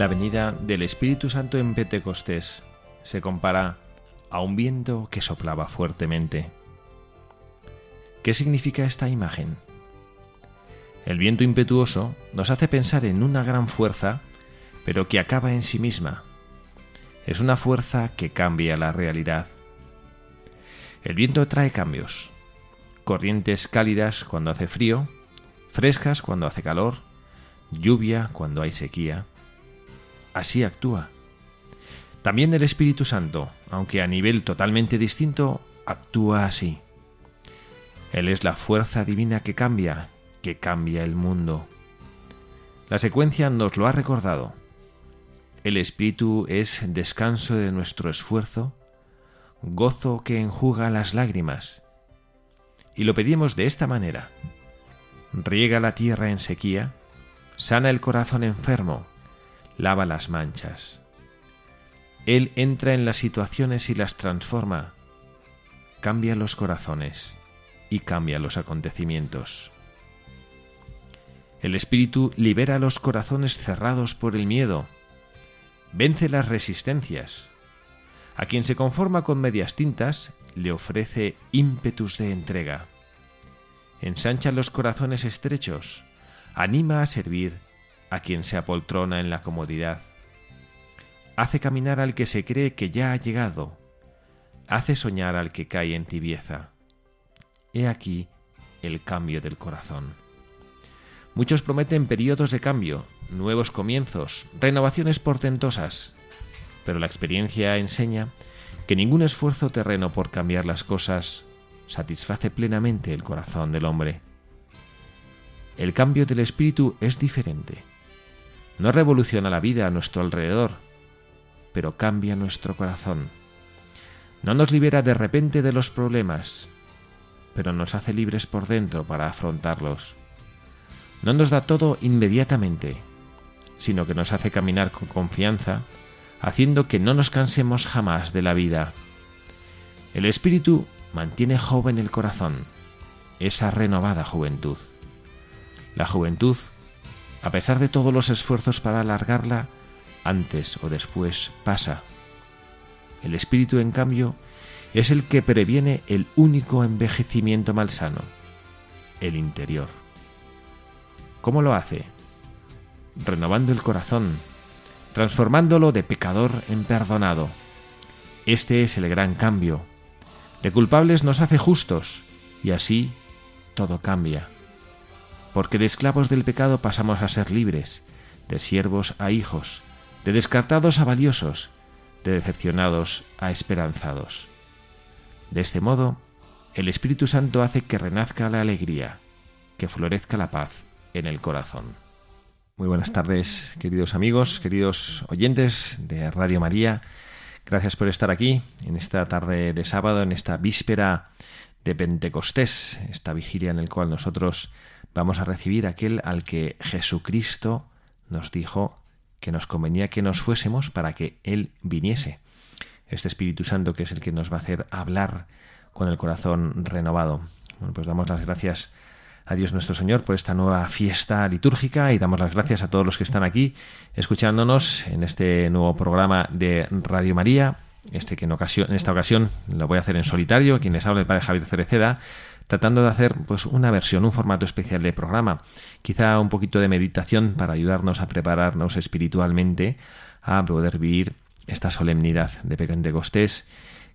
La venida del Espíritu Santo en Pentecostés se compara a un viento que soplaba fuertemente. ¿Qué significa esta imagen? El viento impetuoso nos hace pensar en una gran fuerza, pero que acaba en sí misma. Es una fuerza que cambia la realidad. El viento trae cambios. Corrientes cálidas cuando hace frío, frescas cuando hace calor, lluvia cuando hay sequía así actúa. También el Espíritu Santo, aunque a nivel totalmente distinto, actúa así. Él es la fuerza divina que cambia, que cambia el mundo. La secuencia nos lo ha recordado. El Espíritu es descanso de nuestro esfuerzo, gozo que enjuga las lágrimas. Y lo pedimos de esta manera. Riega la tierra en sequía, sana el corazón enfermo, lava las manchas. Él entra en las situaciones y las transforma, cambia los corazones y cambia los acontecimientos. El Espíritu libera los corazones cerrados por el miedo, vence las resistencias. A quien se conforma con medias tintas, le ofrece ímpetus de entrega. Ensancha los corazones estrechos, anima a servir a quien se apoltrona en la comodidad. Hace caminar al que se cree que ya ha llegado. Hace soñar al que cae en tibieza. He aquí el cambio del corazón. Muchos prometen periodos de cambio, nuevos comienzos, renovaciones portentosas, pero la experiencia enseña que ningún esfuerzo terreno por cambiar las cosas satisface plenamente el corazón del hombre. El cambio del espíritu es diferente. No revoluciona la vida a nuestro alrededor, pero cambia nuestro corazón. No nos libera de repente de los problemas, pero nos hace libres por dentro para afrontarlos. No nos da todo inmediatamente, sino que nos hace caminar con confianza, haciendo que no nos cansemos jamás de la vida. El Espíritu mantiene joven el corazón, esa renovada juventud. La juventud a pesar de todos los esfuerzos para alargarla, antes o después pasa. El espíritu, en cambio, es el que previene el único envejecimiento malsano, el interior. ¿Cómo lo hace? Renovando el corazón, transformándolo de pecador en perdonado. Este es el gran cambio. De culpables nos hace justos, y así todo cambia porque de esclavos del pecado pasamos a ser libres, de siervos a hijos, de descartados a valiosos, de decepcionados a esperanzados. De este modo, el Espíritu Santo hace que renazca la alegría, que florezca la paz en el corazón. Muy buenas tardes, queridos amigos, queridos oyentes de Radio María. Gracias por estar aquí en esta tarde de sábado, en esta víspera de Pentecostés, esta vigilia en la cual nosotros vamos a recibir aquel al que Jesucristo nos dijo que nos convenía que nos fuésemos para que Él viniese. este Espíritu Santo que es el que nos va a hacer hablar con el corazón renovado. Bueno, pues damos las gracias a Dios nuestro Señor por esta nueva fiesta litúrgica y damos las gracias a todos los que están aquí escuchándonos en este nuevo programa de Radio María, este que en, ocasión, en esta ocasión lo voy a hacer en solitario, quien les habla el Padre Javier Cereceda, tratando de hacer pues una versión, un formato especial de programa, quizá un poquito de meditación para ayudarnos a prepararnos espiritualmente a poder vivir esta solemnidad de Pentecostés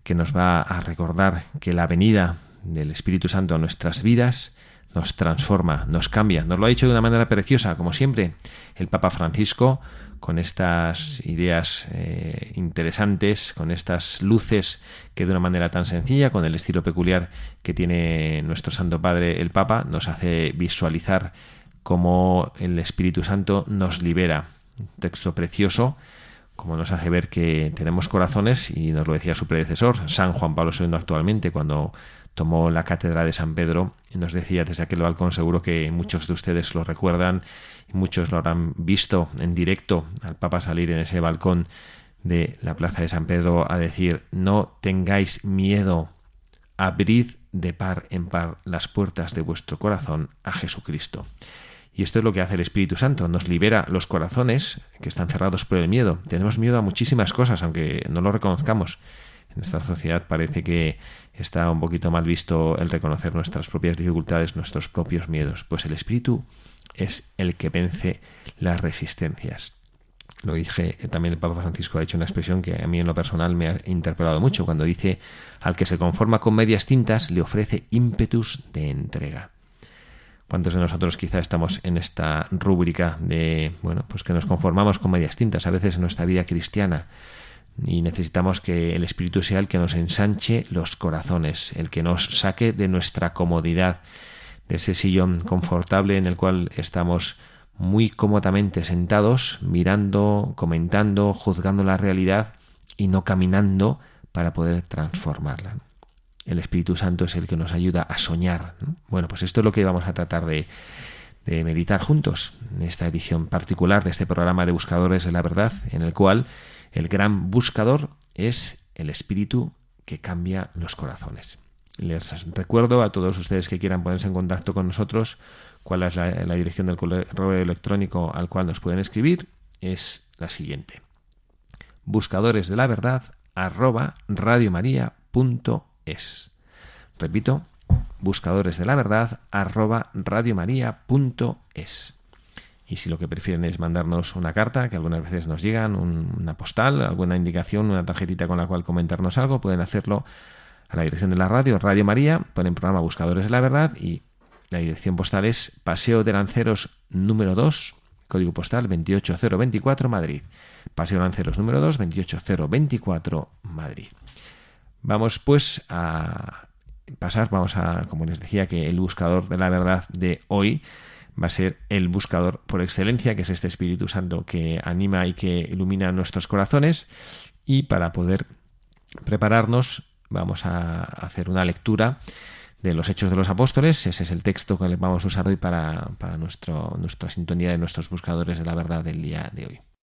que nos va a recordar que la venida del Espíritu Santo a nuestras vidas nos transforma, nos cambia. Nos lo ha dicho de una manera preciosa, como siempre, el Papa Francisco, con estas ideas eh, interesantes, con estas luces que de una manera tan sencilla, con el estilo peculiar que tiene nuestro Santo Padre el Papa, nos hace visualizar cómo el Espíritu Santo nos libera. Un texto precioso como nos hace ver que tenemos corazones, y nos lo decía su predecesor, San Juan Pablo II actualmente, cuando tomó la cátedra de San Pedro, nos decía desde aquel balcón, seguro que muchos de ustedes lo recuerdan, y muchos lo habrán visto en directo al Papa salir en ese balcón de la Plaza de San Pedro a decir, no tengáis miedo, abrid de par en par las puertas de vuestro corazón a Jesucristo. Y esto es lo que hace el Espíritu Santo, nos libera los corazones que están cerrados por el miedo. Tenemos miedo a muchísimas cosas, aunque no lo reconozcamos. En esta sociedad parece que está un poquito mal visto el reconocer nuestras propias dificultades, nuestros propios miedos. Pues el Espíritu es el que vence las resistencias. Lo dije, también el Papa Francisco ha hecho una expresión que a mí en lo personal me ha interpelado mucho, cuando dice, al que se conforma con medias tintas le ofrece ímpetus de entrega. ¿Cuántos de nosotros quizá estamos en esta rúbrica de, bueno, pues que nos conformamos con medias tintas a veces en nuestra vida cristiana y necesitamos que el Espíritu sea el que nos ensanche los corazones, el que nos saque de nuestra comodidad, de ese sillón confortable en el cual estamos muy cómodamente sentados, mirando, comentando, juzgando la realidad y no caminando para poder transformarla el Espíritu Santo es el que nos ayuda a soñar. Bueno, pues esto es lo que vamos a tratar de, de meditar juntos en esta edición particular de este programa de Buscadores de la Verdad, en el cual el gran buscador es el Espíritu que cambia los corazones. Les recuerdo a todos ustedes que quieran ponerse en contacto con nosotros cuál es la, dirección del correo electrónico al cual nos pueden escribir. Es la siguiente. Buscadores de la verdad arroba es. Repito, buscadores de la verdad arroba radiomaria.es. Y si lo que prefieren es mandarnos una carta, que algunas veces nos llegan, una postal, alguna indicación, una tarjetita con la cual comentarnos algo, pueden hacerlo a la dirección de la radio, Radio María, ponen programa Buscadores de la Verdad y la dirección postal es Paseo de Lanceros número 2, código postal 28024 Madrid. Paseo Lanceros número 2, 28024 Madrid. Vamos pues a pasar, vamos a, como les decía, que el buscador de la verdad de hoy va a ser el buscador por excelencia, que es este Espíritu Santo que anima y que ilumina nuestros corazones. Y para poder prepararnos, vamos a hacer una lectura de los Hechos de los Apóstoles. Ese es el texto que vamos a usar hoy para, para nuestro, nuestra sintonía de nuestros buscadores de la verdad del día de hoy.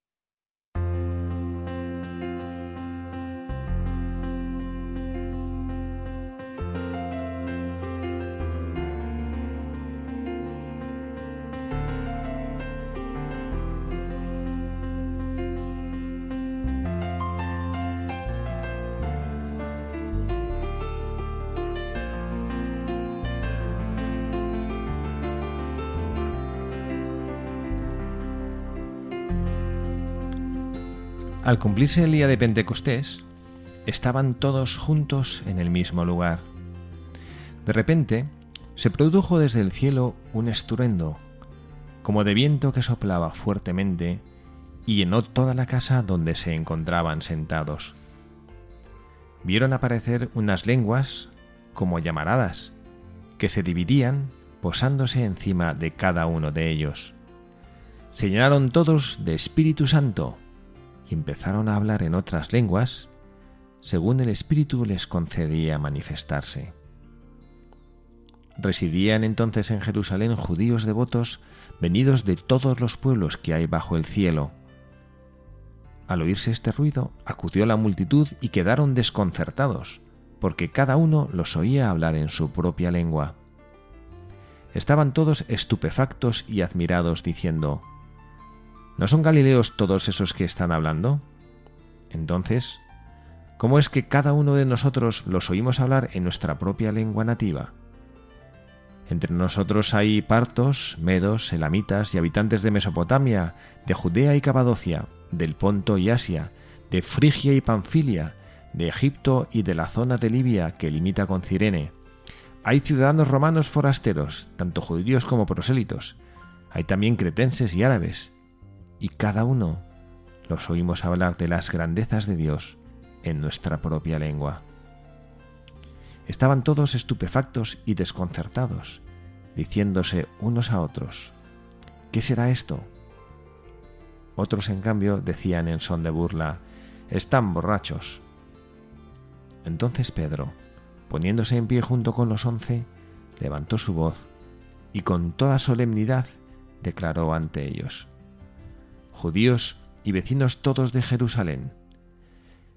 Al cumplirse el día de Pentecostés, estaban todos juntos en el mismo lugar. De repente, se produjo desde el cielo un estruendo, como de viento que soplaba fuertemente, y llenó toda la casa donde se encontraban sentados. Vieron aparecer unas lenguas como llamaradas, que se dividían posándose encima de cada uno de ellos. Se llenaron todos de Espíritu Santo empezaron a hablar en otras lenguas según el Espíritu les concedía manifestarse. Residían entonces en Jerusalén judíos devotos venidos de todos los pueblos que hay bajo el cielo. al oírse este ruido, acudió la multitud y quedaron desconcertados, porque cada uno los oía hablar en su propia lengua. Estaban todos estupefactos y admirados, diciendo, ¿No son Galileos todos esos que están hablando? Entonces, ¿cómo es que cada uno de nosotros los oímos hablar en nuestra propia lengua nativa? Entre nosotros hay partos, medos, elamitas y habitantes de Mesopotamia, de Judea y Capadocia, del Ponto y Asia, de Frigia y Panfilia, de Egipto y de la zona de Libia que limita con Cirene. Hay ciudadanos romanos forasteros, tanto judíos como prosélitos. Hay también cretenses y árabes. Y cada uno los oímos hablar de las grandezas de Dios en nuestra propia lengua. Estaban todos estupefactos y desconcertados, diciéndose unos a otros, ¿qué será esto? Otros, en cambio, decían en son de burla, están borrachos. Entonces Pedro, poniéndose en pie junto con los once, levantó su voz y con toda solemnidad declaró ante ellos, Judíos y vecinos todos de Jerusalén,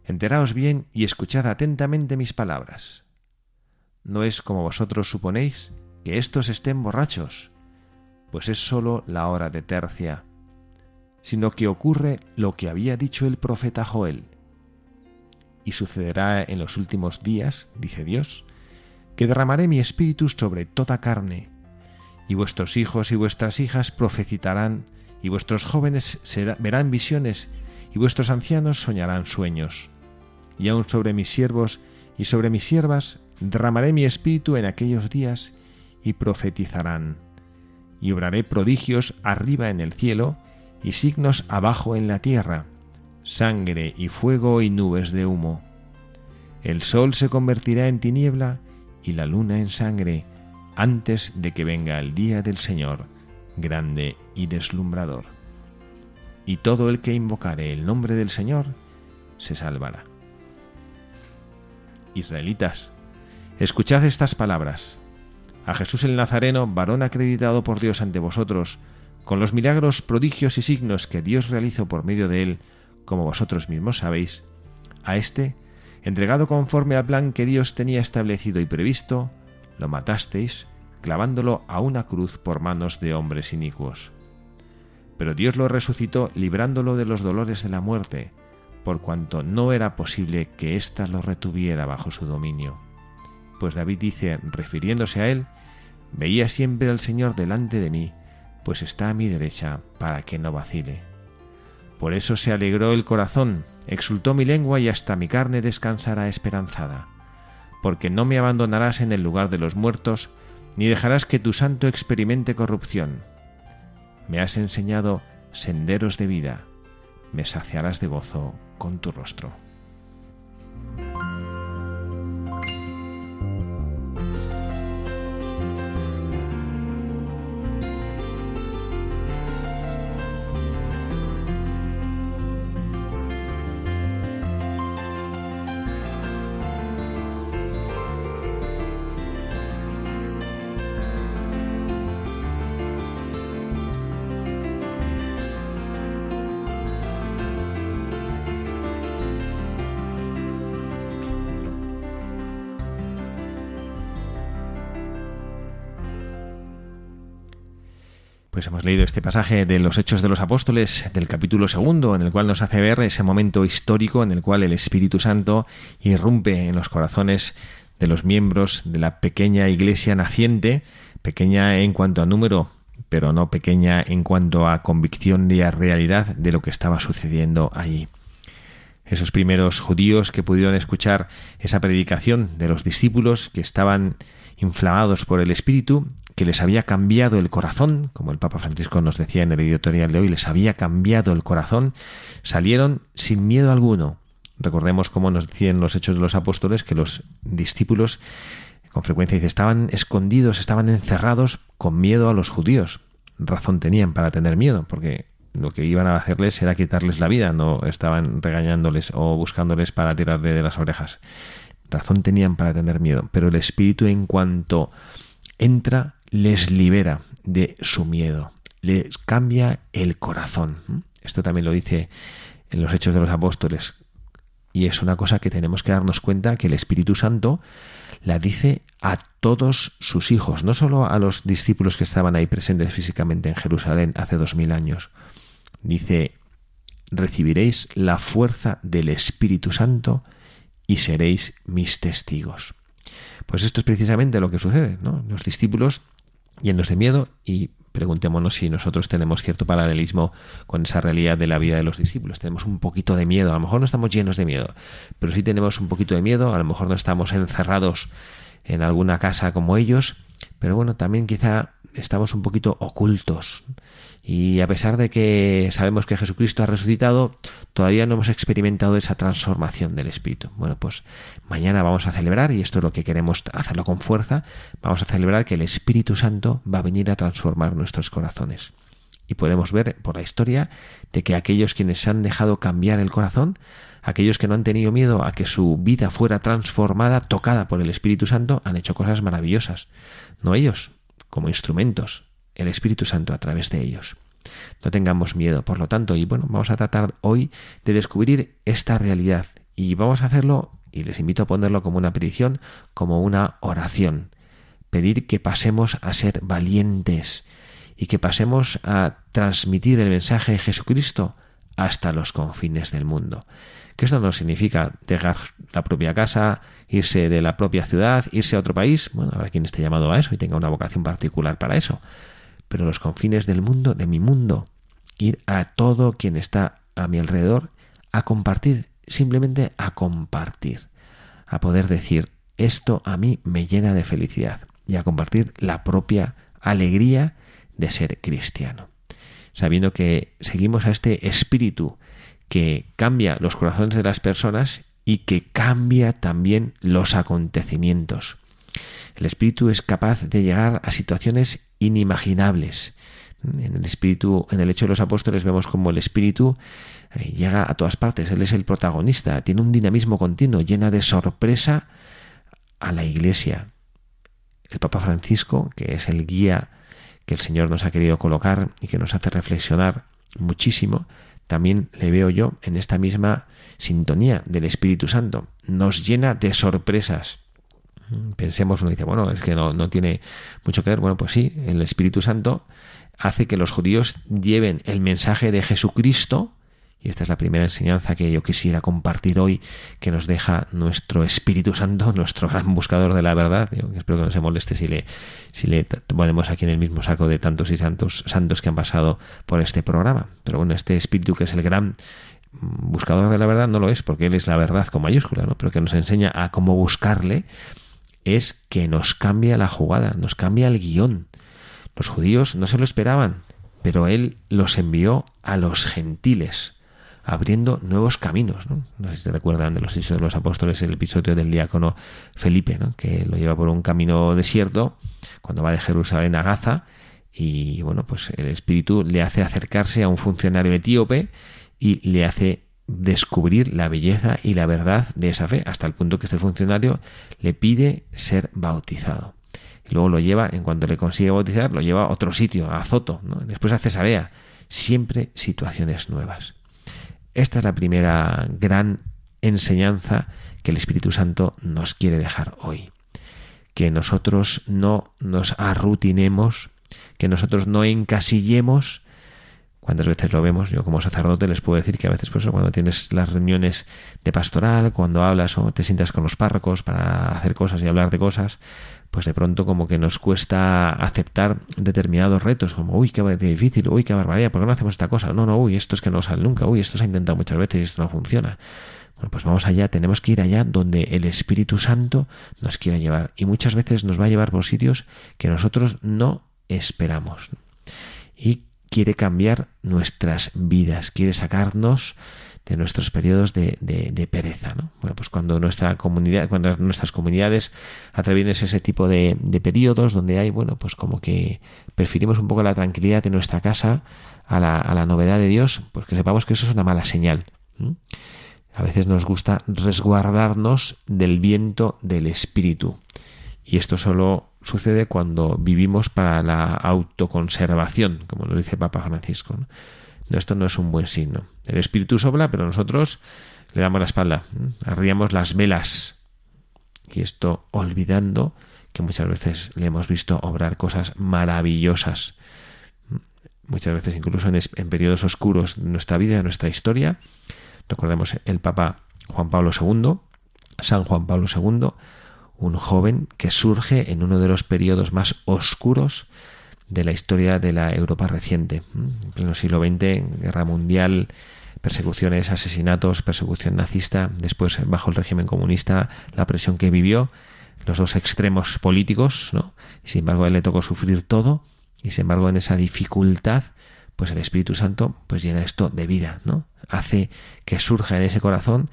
enteraos bien y escuchad atentamente mis palabras. No es como vosotros suponéis que éstos estén borrachos, pues es sólo la hora de tercia, sino que ocurre lo que había dicho el profeta Joel. Y sucederá en los últimos días, dice Dios, que derramaré mi espíritu sobre toda carne, y vuestros hijos y vuestras hijas profecitarán, y vuestros jóvenes verán visiones, y vuestros ancianos soñarán sueños. Y aun sobre mis siervos y sobre mis siervas derramaré mi espíritu en aquellos días, y profetizarán. Y obraré prodigios arriba en el cielo, y signos abajo en la tierra, sangre y fuego y nubes de humo. El sol se convertirá en tiniebla y la luna en sangre antes de que venga el día del Señor, grande y deslumbrador. Y todo el que invocare el nombre del Señor se salvará. Israelitas, escuchad estas palabras. A Jesús el Nazareno, varón acreditado por Dios ante vosotros, con los milagros, prodigios y signos que Dios realizó por medio de él, como vosotros mismos sabéis, a éste, entregado conforme al plan que Dios tenía establecido y previsto, lo matasteis, clavándolo a una cruz por manos de hombres inicuos. Pero Dios lo resucitó librándolo de los dolores de la muerte, por cuanto no era posible que ésta lo retuviera bajo su dominio. Pues David dice, refiriéndose a él, Veía siempre al Señor delante de mí, pues está a mi derecha para que no vacile. Por eso se alegró el corazón, exultó mi lengua y hasta mi carne descansará esperanzada, porque no me abandonarás en el lugar de los muertos, ni dejarás que tu santo experimente corrupción. Me has enseñado senderos de vida, me saciarás de gozo con tu rostro. Pues hemos leído este pasaje de los Hechos de los Apóstoles del capítulo segundo, en el cual nos hace ver ese momento histórico en el cual el Espíritu Santo irrumpe en los corazones de los miembros de la pequeña iglesia naciente, pequeña en cuanto a número, pero no pequeña en cuanto a convicción y a realidad de lo que estaba sucediendo allí. Esos primeros judíos que pudieron escuchar esa predicación de los discípulos que estaban inflamados por el Espíritu que les había cambiado el corazón, como el Papa Francisco nos decía en el editorial de hoy, les había cambiado el corazón, salieron sin miedo alguno. Recordemos cómo nos decían los hechos de los apóstoles que los discípulos con frecuencia dice, estaban escondidos, estaban encerrados con miedo a los judíos. Razón tenían para tener miedo, porque lo que iban a hacerles era quitarles la vida, no estaban regañándoles o buscándoles para tirarle de las orejas. Razón tenían para tener miedo, pero el espíritu en cuanto entra les libera de su miedo, les cambia el corazón. Esto también lo dice en los Hechos de los Apóstoles. Y es una cosa que tenemos que darnos cuenta que el Espíritu Santo la dice a todos sus hijos, no solo a los discípulos que estaban ahí presentes físicamente en Jerusalén hace dos mil años. Dice, recibiréis la fuerza del Espíritu Santo y seréis mis testigos. Pues esto es precisamente lo que sucede, ¿no? Los discípulos llenos de miedo y preguntémonos si nosotros tenemos cierto paralelismo con esa realidad de la vida de los discípulos. Tenemos un poquito de miedo, a lo mejor no estamos llenos de miedo, pero sí tenemos un poquito de miedo, a lo mejor no estamos encerrados en alguna casa como ellos, pero bueno, también quizá estamos un poquito ocultos. Y a pesar de que sabemos que Jesucristo ha resucitado, todavía no hemos experimentado esa transformación del Espíritu. Bueno, pues mañana vamos a celebrar, y esto es lo que queremos hacerlo con fuerza, vamos a celebrar que el Espíritu Santo va a venir a transformar nuestros corazones. Y podemos ver por la historia de que aquellos quienes se han dejado cambiar el corazón, aquellos que no han tenido miedo a que su vida fuera transformada, tocada por el Espíritu Santo, han hecho cosas maravillosas. No ellos, como instrumentos, el Espíritu Santo a través de ellos. No tengamos miedo, por lo tanto, y bueno, vamos a tratar hoy de descubrir esta realidad y vamos a hacerlo, y les invito a ponerlo como una petición, como una oración. Pedir que pasemos a ser valientes y que pasemos a transmitir el mensaje de Jesucristo hasta los confines del mundo. Que esto no significa dejar la propia casa, irse de la propia ciudad, irse a otro país. Bueno, habrá quien esté llamado a eso y tenga una vocación particular para eso pero los confines del mundo, de mi mundo, ir a todo quien está a mi alrededor a compartir, simplemente a compartir, a poder decir, esto a mí me llena de felicidad y a compartir la propia alegría de ser cristiano, sabiendo que seguimos a este espíritu que cambia los corazones de las personas y que cambia también los acontecimientos. El espíritu es capaz de llegar a situaciones inimaginables. En el espíritu, en el hecho de los apóstoles vemos como el espíritu eh, llega a todas partes, él es el protagonista, tiene un dinamismo continuo, llena de sorpresa a la iglesia. El Papa Francisco, que es el guía que el Señor nos ha querido colocar y que nos hace reflexionar muchísimo, también le veo yo en esta misma sintonía del Espíritu Santo. Nos llena de sorpresas pensemos, uno dice, bueno, es que no, no tiene mucho que ver. Bueno, pues sí, el Espíritu Santo hace que los judíos lleven el mensaje de Jesucristo, y esta es la primera enseñanza que yo quisiera compartir hoy, que nos deja nuestro Espíritu Santo, nuestro gran buscador de la verdad. espero que no se moleste si le, si le ponemos aquí en el mismo saco de tantos y tantos santos que han pasado por este programa. Pero bueno, este Espíritu que es el gran buscador de la verdad no lo es, porque Él es la verdad con mayúscula, ¿no? pero que nos enseña a cómo buscarle es que nos cambia la jugada, nos cambia el guion. Los judíos no se lo esperaban, pero él los envió a los gentiles, abriendo nuevos caminos. No, sé si recuerdan de los hechos de los apóstoles el episodio del diácono Felipe, ¿no? que lo lleva por un camino desierto cuando va de Jerusalén a Gaza y bueno, pues el Espíritu le hace acercarse a un funcionario etíope y le hace descubrir la belleza y la verdad de esa fe, hasta el punto que este funcionario le pide ser bautizado. Y luego lo lleva, en cuanto le consigue bautizar, lo lleva a otro sitio, a Azoto, después a Cesarea. Siempre situaciones nuevas. Esta es la primera gran enseñanza que el Espíritu Santo nos quiere dejar hoy. Que nosotros no nos arrutinemos, que nosotros no encasillemos cuántas veces lo vemos. Yo como sacerdote les puedo decir que a veces pues, cuando tienes las reuniones de pastoral, cuando hablas o te sientas con los párrocos para hacer cosas y hablar de cosas, pues de pronto como que nos cuesta aceptar determinados retos, como uy, qué difícil, uy, qué barbaridad, ¿por qué no hacemos esta cosa? No, no, uy, esto es que no sale nunca, uy, esto se ha intentado muchas veces y esto no funciona. Bueno, pues vamos allá, tenemos que ir allá donde el Espíritu Santo nos quiera llevar. Y muchas veces nos va a llevar por sitios que nosotros no esperamos. Y quiere cambiar nuestras vidas, quiere sacarnos de nuestros periodos de, pereza. ¿no? Bueno, pues cuando nuestra comunidad, cuando nuestras comunidades atraviesan ese tipo de, de, periodos donde hay, bueno, pues como que preferimos un poco la tranquilidad de nuestra casa a la, a la novedad de Dios, pues que sepamos que eso es una mala señal. A veces nos gusta resguardarnos del viento del espíritu. Y esto solo sucede cuando vivimos para la autoconservación, como lo dice Papa Francisco. Esto no es un buen signo. El Espíritu sopla, pero nosotros le damos la espalda, arriamos las velas. Y esto olvidando que muchas veces le hemos visto obrar cosas maravillosas. Muchas veces incluso en, en periodos oscuros de nuestra vida, de nuestra historia. Recordemos el Papa Juan Pablo II, San Juan Pablo II, un joven que surge en uno de los periodos más oscuros de la historia de la Europa reciente. En pleno siglo XX, guerra mundial, persecuciones, asesinatos, persecución nazista, después bajo el régimen comunista, la presión que vivió, los dos extremos políticos, ¿no? Sin embargo a él le tocó sufrir todo, y sin embargo en esa dificultad, pues el Espíritu Santo pues llena esto de vida, ¿no? Hace que surja en ese corazón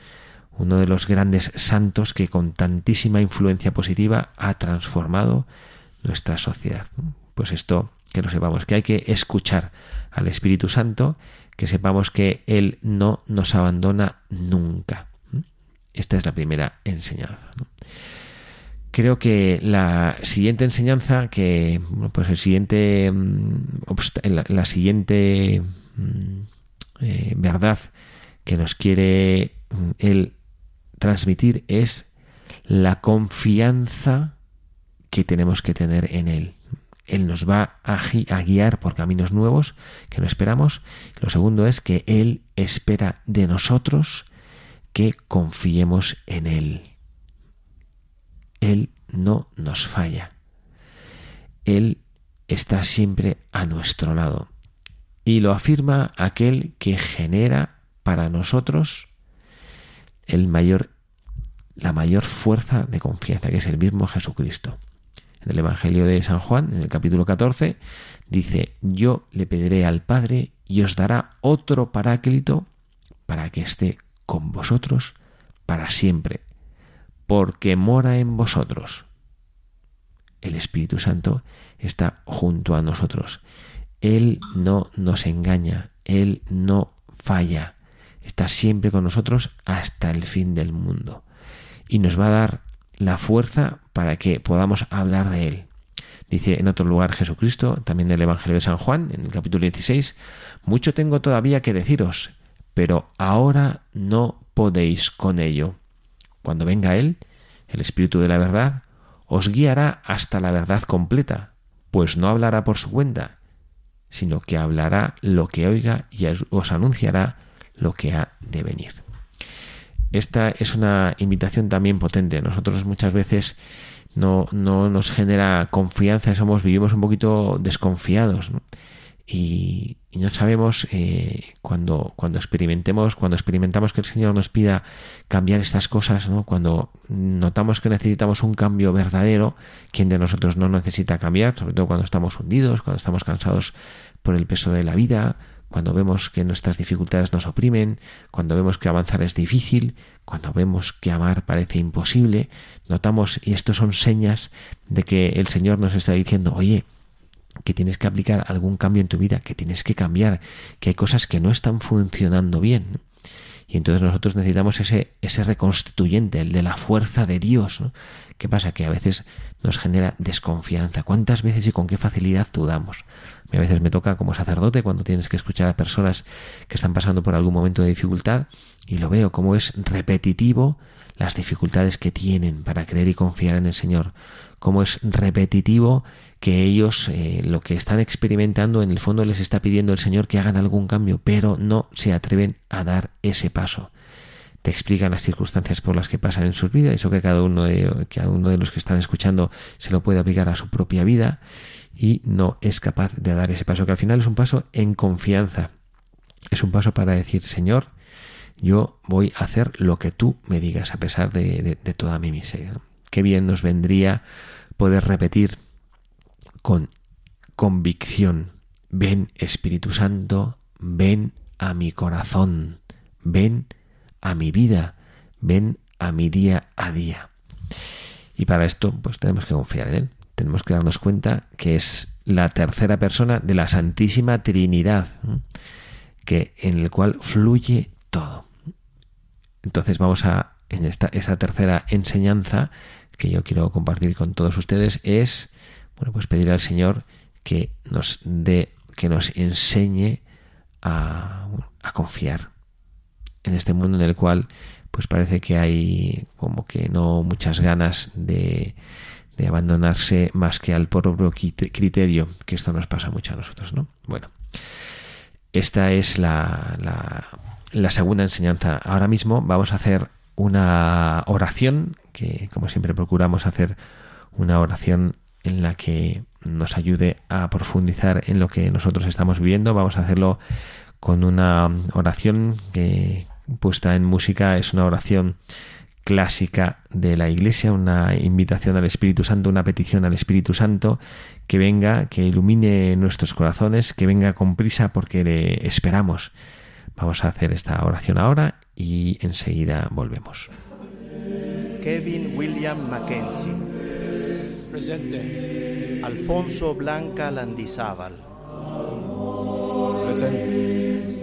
uno de los grandes santos que con tantísima influencia positiva ha transformado nuestra sociedad. Pues esto, que lo sepamos, que hay que escuchar al Espíritu Santo, que sepamos que Él no nos abandona nunca. Esta es la primera enseñanza. Creo que la siguiente enseñanza, que pues el siguiente, mm, la, siguiente mm, eh, verdad que nos quiere mm, Él transmitir es la confianza que tenemos que tener en Él. Él nos va a, guiar por caminos nuevos que no esperamos. Lo segundo es que Él espera de nosotros que confiemos en Él. Él no nos falla. Él está siempre a nuestro lado. Y lo afirma aquel que genera para nosotros la mayor fuerza de confianza, que es el mismo Jesucristo. En el Evangelio de San Juan, en el capítulo 14, dice, yo le pediré al Padre y os dará otro paráclito para que esté con vosotros para siempre, porque mora en vosotros. El Espíritu Santo está junto a nosotros. Él no nos engaña, Él no falla está siempre con nosotros hasta el fin del mundo. Y nos va a dar la fuerza para que podamos hablar de Él. Dice en otro lugar Jesucristo, también en el Evangelio de San Juan, en el capítulo 16, mucho tengo todavía que deciros, pero ahora no podéis con ello. Cuando venga Él, el Espíritu de la verdad, os guiará hasta la verdad completa, pues no hablará por su cuenta, sino que hablará lo que oiga y os anunciará lo que ha de venir. Esta es una invitación también potente. Nosotros muchas veces no, no nos genera confianza, somos, vivimos un poquito desconfiados. Y, no sabemos eh, cuando, cuando experimentemos, cuando experimentamos que el Señor nos pida cambiar estas cosas, ¿no? cuando notamos que necesitamos un cambio verdadero, quien de nosotros no necesita cambiar, sobre todo cuando estamos hundidos, cuando estamos cansados por el peso de la vida, cuando vemos que nuestras dificultades nos oprimen, cuando vemos que avanzar es difícil, cuando vemos que amar parece imposible, notamos, y esto son señas de que el Señor nos está diciendo, oye, que tienes que aplicar algún cambio en tu vida, que tienes que cambiar, que hay cosas que no están funcionando bien. Y entonces nosotros necesitamos ese, ese reconstituyente, el de la fuerza de Dios. ¿Qué pasa? Que a veces nos genera desconfianza. ¿Cuántas veces y con qué facilidad dudamos? A veces me toca como sacerdote cuando tienes que escuchar a personas que están pasando por algún momento de dificultad y lo veo como es repetitivo las dificultades que tienen para creer y confiar en el Señor, como es repetitivo que ellos eh, lo que están experimentando en el fondo les está pidiendo el Señor que hagan algún cambio, pero no se atreven a dar ese paso. Te explican las circunstancias por las que pasan en sus vidas, eso que cada uno de, cada uno de los que están escuchando se lo puede aplicar a su propia vida y no es capaz de dar ese paso, que al final es un paso en confianza. Es un paso para decir, Señor, yo voy a hacer lo que tú me digas a pesar de, toda mi miseria. Qué bien nos vendría poder repetir con convicción, ven Espíritu Santo, ven a mi corazón, ven a mi vida, ven a mi día a día. Y para esto, pues tenemos que confiar en Él tenemos que darnos cuenta que es la tercera persona de la Santísima Trinidad, que en el cual fluye todo. Entonces vamos a en esta, esta tercera enseñanza que yo quiero compartir con todos ustedes es bueno pues pedir al Señor que nos dé que nos enseñe a, a confiar en este mundo en el cual pues parece que hay como que no muchas ganas de, de abandonarse más que al propio criterio, que esto nos pasa mucho a nosotros, ¿no? Bueno, esta es la, la, la segunda enseñanza. Ahora mismo vamos a hacer una oración, que como siempre procuramos hacer una oración en la que nos ayude a profundizar en lo que nosotros estamos viviendo. Vamos a hacerlo con una oración que puesta en música es una oración clásica de la Iglesia, una invitación al Espíritu Santo, una petición al Espíritu Santo que venga, que ilumine nuestros corazones, que venga con prisa porque le esperamos. Vamos a hacer esta oración ahora y enseguida volvemos. Kevin William Mackenzie. Presente. Alfonso Blanca Landizábal. Presente.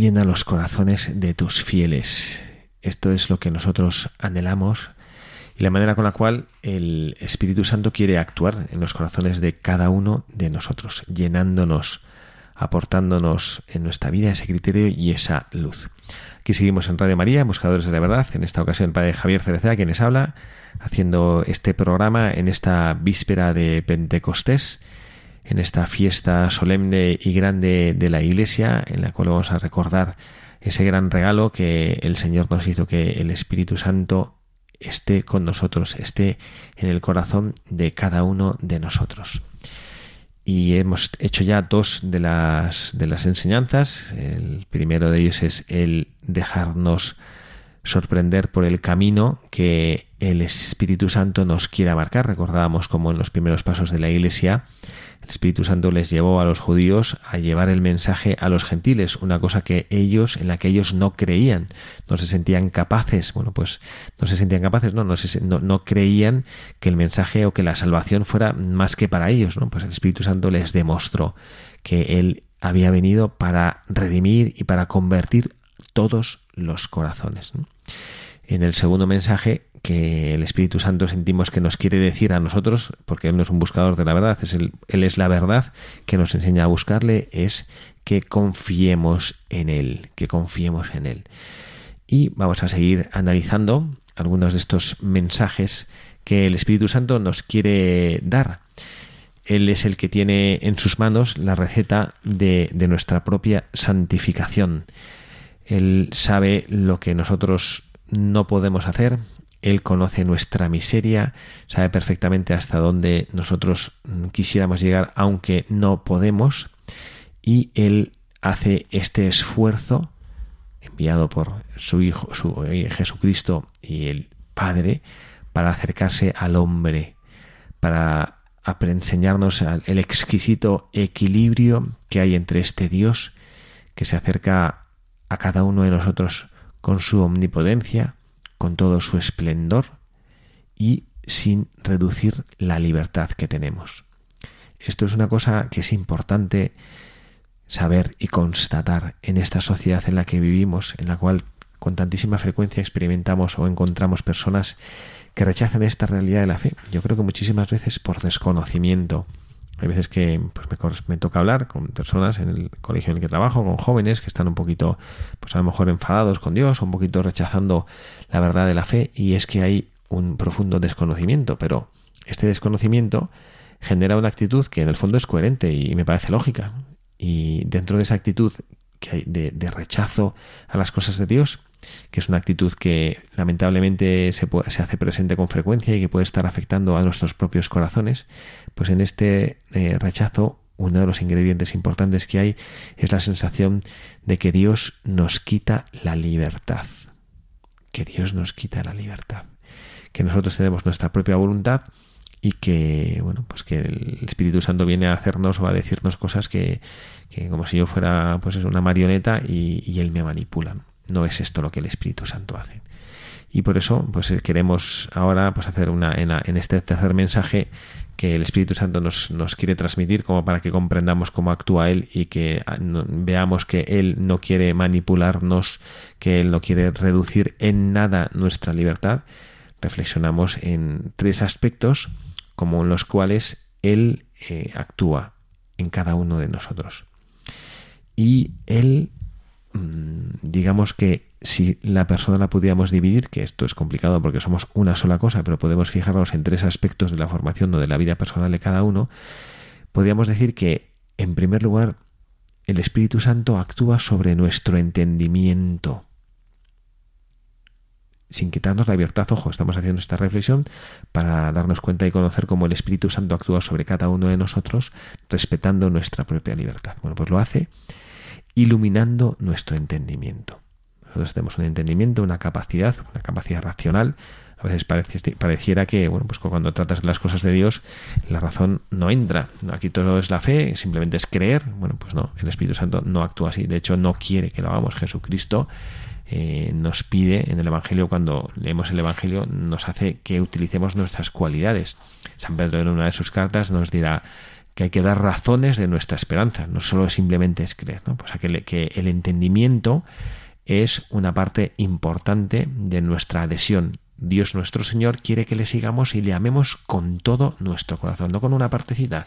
Llena los corazones de tus fieles. Esto es lo que nosotros anhelamos y la manera con la cual el Espíritu Santo quiere actuar en los corazones de cada uno de nosotros, llenándonos, aportándonos en nuestra vida ese criterio y esa luz. Aquí seguimos en Radio María, Buscadores de la Verdad, en esta ocasión Padre Javier Cereceda, quien les habla, haciendo este programa en esta víspera de Pentecostés en esta fiesta solemne y grande de la Iglesia, en la cual vamos a recordar ese gran regalo que el Señor nos hizo, que el Espíritu Santo esté con nosotros, esté en el corazón de cada uno de nosotros. Y hemos hecho ya dos de las, enseñanzas. El primero de ellos es el dejarnos sorprender por el camino que el Espíritu Santo nos quiera marcar. Recordábamos como en los primeros pasos de la Iglesia el Espíritu Santo les llevó a los judíos a llevar el mensaje a los gentiles, una cosa que ellos, en la que ellos no creían, no se sentían capaces, bueno, pues no se sentían capaces, no, no, no creían que el mensaje o que la salvación fuera más que para ellos, ¿no? Pues el Espíritu Santo les demostró que Él había venido para redimir y para convertir todos los corazones. En el segundo mensaje que el Espíritu Santo sentimos que nos quiere decir a nosotros, porque Él no es un buscador de la verdad, es Él es la verdad que nos enseña a buscarle, es que confiemos en Él, que confiemos en Él. Y vamos a seguir analizando algunos de estos mensajes que el Espíritu Santo nos quiere dar. Él es el que tiene en sus manos la receta de, de nuestra propia santificación. Él sabe lo que nosotros no podemos hacer, él conoce nuestra miseria, sabe perfectamente hasta dónde nosotros quisiéramos llegar, aunque no podemos, y Él hace este esfuerzo enviado por su Hijo, su Jesucristo y el Padre, para acercarse al hombre, para enseñarnos el exquisito equilibrio que hay entre este Dios que se acerca a cada uno de nosotros con su omnipotencia, con todo su esplendor y sin reducir la libertad que tenemos. Esto es una cosa que es importante saber y constatar en esta sociedad en la que vivimos, en la cual con tantísima frecuencia experimentamos o encontramos personas que rechazan esta realidad de la fe. Yo creo que muchísimas veces por desconocimiento, hay veces que pues, me, me, toca hablar con personas en el colegio en el que trabajo, con jóvenes que están un poquito, pues a lo mejor enfadados con Dios, un poquito rechazando la verdad de la fe, y es que hay un profundo desconocimiento, pero este desconocimiento genera una actitud que en el fondo es coherente y me parece lógica. Y dentro de esa actitud que hay de, rechazo a las cosas de Dios, que es una actitud que lamentablemente se, se, hace presente con frecuencia y que puede estar afectando a nuestros propios corazones, pues en este eh, rechazo uno de los ingredientes importantes que hay es la sensación de que Dios nos quita la libertad, que Dios nos quita la libertad, que nosotros tenemos nuestra propia voluntad y que bueno pues que el Espíritu Santo viene a hacernos o a decirnos cosas que, que como si yo fuera pues es una marioneta y, y él me manipula no es esto lo que el Espíritu Santo hace. Y por eso, pues eh, queremos ahora pues hacer una en, este tercer mensaje que el Espíritu Santo nos, nos, quiere transmitir como para que comprendamos cómo actúa Él y que ah, veamos que Él no quiere manipularnos, que Él no quiere reducir en nada nuestra libertad. Reflexionamos en tres aspectos como en los cuales Él eh, actúa en cada uno de nosotros. Y Él Mm, digamos que si la persona la pudiéramos dividir, que esto es complicado porque somos una sola cosa, pero podemos fijarnos en tres aspectos de la formación o de la vida personal de cada uno, podríamos decir que, en primer lugar, el Espíritu Santo actúa sobre nuestro entendimiento. Sin quitarnos la libertad, ojo, estamos haciendo esta reflexión para darnos cuenta y conocer cómo el Espíritu Santo actúa sobre cada uno de nosotros, respetando nuestra propia libertad. Bueno, pues lo hace iluminando nuestro entendimiento. Nosotros tenemos un entendimiento, una capacidad, una capacidad racional. A veces pareciera que, bueno, pues cuando tratas de las cosas de Dios, la razón no entra. Aquí todo es la fe, simplemente es creer. Bueno, pues no, el Espíritu Santo no actúa así. De hecho, no quiere que lo hagamos. Jesucristo eh, nos pide en el Evangelio, cuando leemos el Evangelio, nos hace que utilicemos nuestras cualidades. San Pedro en una de sus cartas nos dirá, que hay que dar razones de nuestra esperanza, no solo simplemente es creer, ¿no? Pues que, que el entendimiento es una parte importante de nuestra adhesión. Dios nuestro Señor quiere que le sigamos y le amemos con todo nuestro corazón, no con una partecita,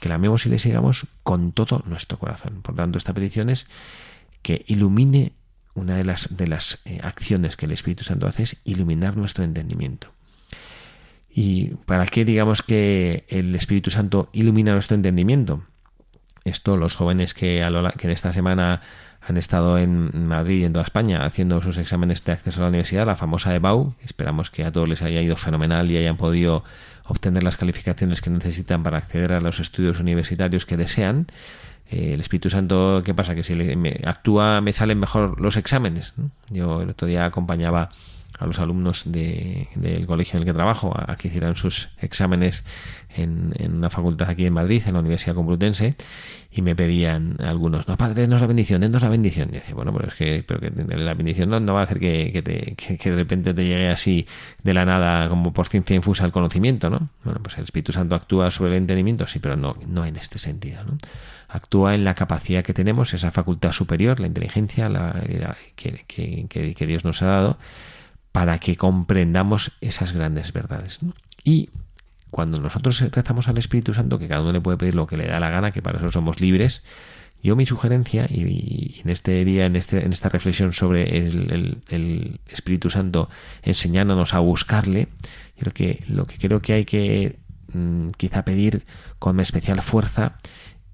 que le amemos y le sigamos con todo nuestro corazón. Por tanto, esta petición es que ilumine una de las, de las eh, acciones que el Espíritu Santo hace es iluminar nuestro entendimiento. ¿Y para qué digamos que el Espíritu Santo ilumina nuestro entendimiento? Esto los jóvenes que, a lo, que en esta semana han estado en Madrid y en toda España haciendo sus exámenes de acceso a la universidad, la famosa EBAU, esperamos que a todos les haya ido fenomenal y hayan podido obtener las calificaciones que necesitan para acceder a los estudios universitarios que desean. Eh, el Espíritu Santo, ¿qué pasa? Que si me actúa, me salen mejor los exámenes. Yo el otro día acompañaba a los alumnos del colegio en el que trabajo a, que hicieran sus exámenes en, una facultad aquí en Madrid, en la Universidad Complutense, y me pedían algunos, no, padre, denos la bendición, denos la bendición. Y decía, bueno, pero es que, pero que la bendición no, va a hacer que, que, te, que, de repente te llegue así de la nada, como por ciencia infusa, el conocimiento, ¿no? Bueno, pues el Espíritu Santo actúa sobre el entendimiento, sí, pero no, no en este sentido, ¿no? Actúa en la capacidad que tenemos, esa facultad superior, la inteligencia la, que, que Dios nos ha dado, para que comprendamos esas grandes verdades. Y cuando nosotros rezamos al Espíritu Santo, que cada uno le puede pedir lo que le da la gana, que para eso somos libres, yo mi sugerencia, y, en este día, en, este, en esta reflexión sobre el, Espíritu Santo enseñándonos a buscarle, creo que lo que creo que hay que mm, quizá pedir con especial fuerza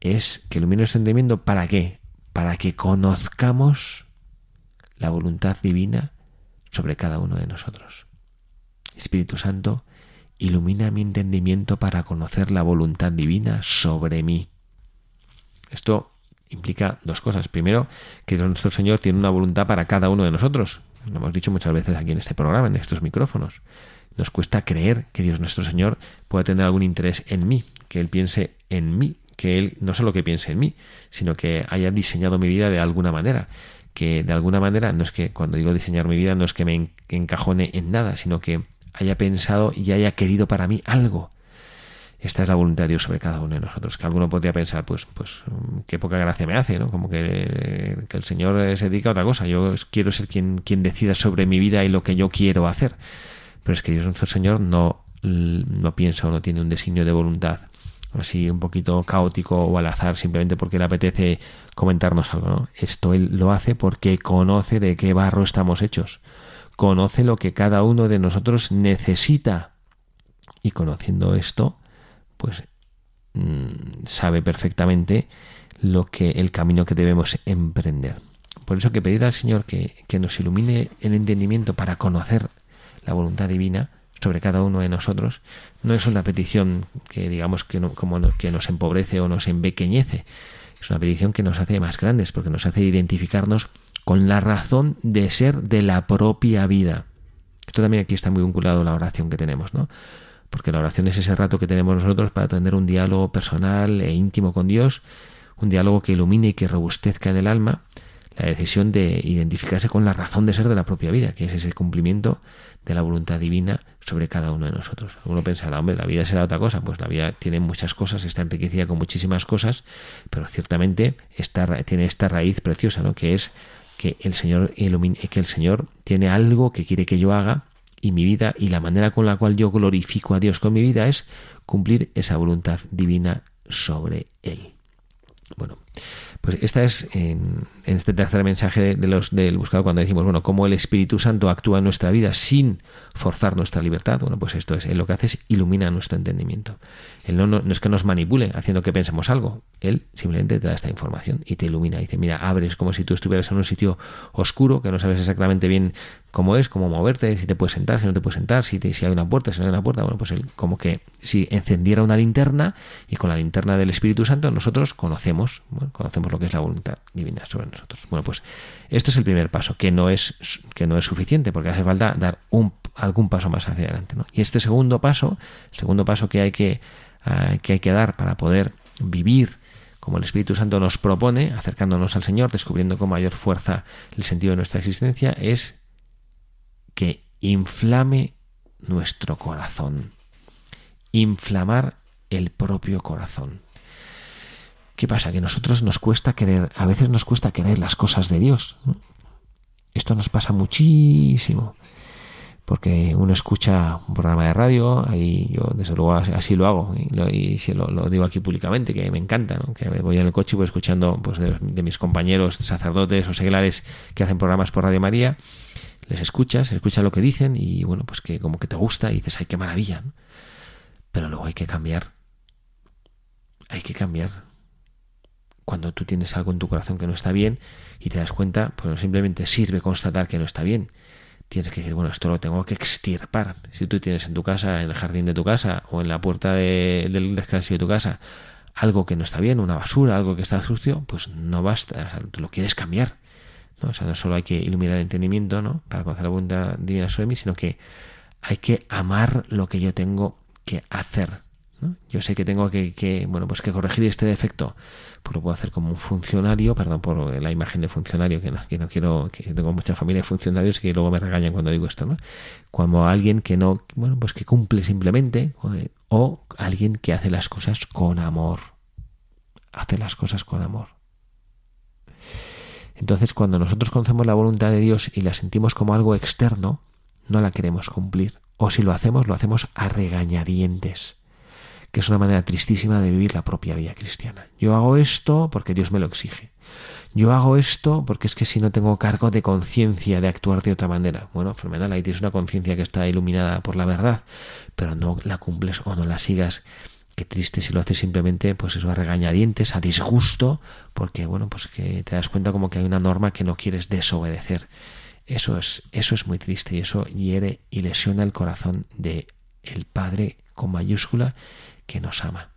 es que ilumine nuestro entendimiento. ¿Para qué? Para que conozcamos la voluntad divina sobre cada uno de nosotros. Espíritu Santo, ilumina mi entendimiento para conocer la voluntad divina sobre mí. Esto implica dos cosas. Primero, que nuestro Señor tiene una voluntad para cada uno de nosotros. Lo hemos dicho muchas veces aquí en este programa, en estos micrófonos. Nos cuesta creer que Dios nuestro Señor pueda tener algún interés en mí, que Él piense en mí, que Él no solo que piense en mí, sino que haya diseñado mi vida de alguna manera que de alguna manera, no es que cuando digo diseñar mi vida, no es que me encajone en nada, sino que haya pensado y haya querido para mí algo. Esta es la voluntad de Dios sobre cada uno de nosotros. Que alguno podría pensar, pues, pues, qué poca gracia me hace, ¿no? Como que, que el Señor se dedica a otra cosa. Yo quiero ser quien, quien decida sobre mi vida y lo que yo quiero hacer. Pero es que Dios nuestro Señor no, no piensa o no tiene un designio de voluntad así un poquito caótico o al azar simplemente porque le apetece comentarnos algo, ¿no? Esto él lo hace porque conoce de qué barro estamos hechos, conoce lo que cada uno de nosotros necesita y conociendo esto, pues mm, sabe perfectamente lo que el camino que debemos emprender. Por eso que pedir al Señor que, que nos ilumine el entendimiento para conocer la voluntad divina sobre cada uno de nosotros no es una petición que digamos que, como que nos empobrece o nos empequeñece, es una petición que nos hace más grandes porque nos hace identificarnos con la razón de ser de la propia vida. Esto también aquí está muy vinculado a la oración que tenemos, ¿no? Porque la oración es ese rato que tenemos nosotros para tener un diálogo personal e íntimo con Dios, un diálogo que ilumine y que robustezca en el alma la decisión de identificarse con la razón de ser de la propia vida, que es ese cumplimiento de la voluntad divina sobre cada uno de nosotros. Uno pensará, hombre, la vida será otra cosa. Pues la vida tiene muchas cosas, está enriquecida con muchísimas cosas, pero ciertamente tiene esta raíz preciosa, ¿no? Que es que el Señor que el Señor tiene algo que quiere que yo haga y mi vida y la manera con la cual yo glorifico a Dios con mi vida es cumplir esa voluntad divina sobre él. Bueno, pues esta es en, este tercer mensaje de, los del buscador cuando decimos, bueno, cómo el Espíritu Santo actúa en nuestra vida sin forzar nuestra libertad. Bueno, pues esto es, él lo que hace es ilumina nuestro entendimiento. Él no, es que nos manipule haciendo que pensemos algo. Él simplemente te da esta información y te ilumina. Dice, mira, abres como si tú estuvieras en un sitio oscuro que no sabes exactamente bien cómo es, cómo moverte, si te puedes sentar, si no te puedes sentar, si, si hay una puerta, si no hay una puerta. Bueno, pues él como que si encendiera una linterna y con la linterna del Espíritu Santo nosotros conocemos, conocemos lo que es la voluntad divina sobre nosotros. Bueno, pues esto es el primer paso, que no es, que no es suficiente porque hace falta dar un, algún paso más hacia adelante. Y este segundo paso, el segundo paso que hay que que hay que dar para poder vivir como el Espíritu Santo nos propone, acercándonos al Señor, descubriendo con mayor fuerza el sentido de nuestra existencia, es que inflame nuestro corazón. Inflamar el propio corazón. ¿Qué pasa? Que nosotros nos cuesta querer, a veces nos cuesta querer las cosas de Dios. Esto nos pasa muchísimo porque uno escucha un programa de radio, ahí yo desde luego así lo hago y, lo, lo, digo aquí públicamente, que me encanta, ¿no? que voy en el coche y voy escuchando pues, de, mis compañeros sacerdotes o seglares que hacen programas por Radio María, les escuchas, escuchas lo que dicen y bueno, pues que como que te gusta y dices, ay, qué maravilla, pero luego hay que cambiar, hay que cambiar. Cuando tú tienes algo en tu corazón que no está bien y te das cuenta, pues no simplemente sirve constatar que no está bien, tienes que decir, bueno, esto lo tengo que extirpar. Si tú tienes en tu casa, en el jardín de tu casa o en la puerta del descanso de tu casa algo que no está bien, una basura, algo que está sucio, pues no basta, lo quieres cambiar. ¿no? O sea, no solo hay que iluminar el entendimiento, ¿no? Para conocer la voluntad divina sobre mí, sino que hay que amar lo que yo tengo que hacer. Yo sé que tengo que, bueno, pues que corregir este defecto, pues lo puedo hacer como un funcionario, perdón por la imagen de funcionario, que no, quiero, que tengo mucha familia de funcionarios y que luego me regañan cuando digo esto, ¿no? Como alguien que no, bueno, pues que cumple simplemente, o alguien que hace las cosas con amor. Hace las cosas con amor. Entonces, cuando nosotros conocemos la voluntad de Dios y la sentimos como algo externo, no la queremos cumplir. O si lo hacemos, lo hacemos a regañadientes, que es una manera tristísima de vivir la propia vida cristiana. Yo hago esto porque Dios me lo exige. Yo hago esto porque es que si no tengo cargo de conciencia de actuar de otra manera. Bueno, fenomenal, ahí tienes una conciencia que está iluminada por la verdad, pero no la cumples o no la sigas qué triste si lo haces simplemente, pues eso, a regañadientes, a disgusto, porque bueno, pues que te das cuenta como que hay una norma que no quieres desobedecer. Eso es, eso es muy triste y eso hiere y lesiona el corazón de el Padre con mayúscula que nos ama.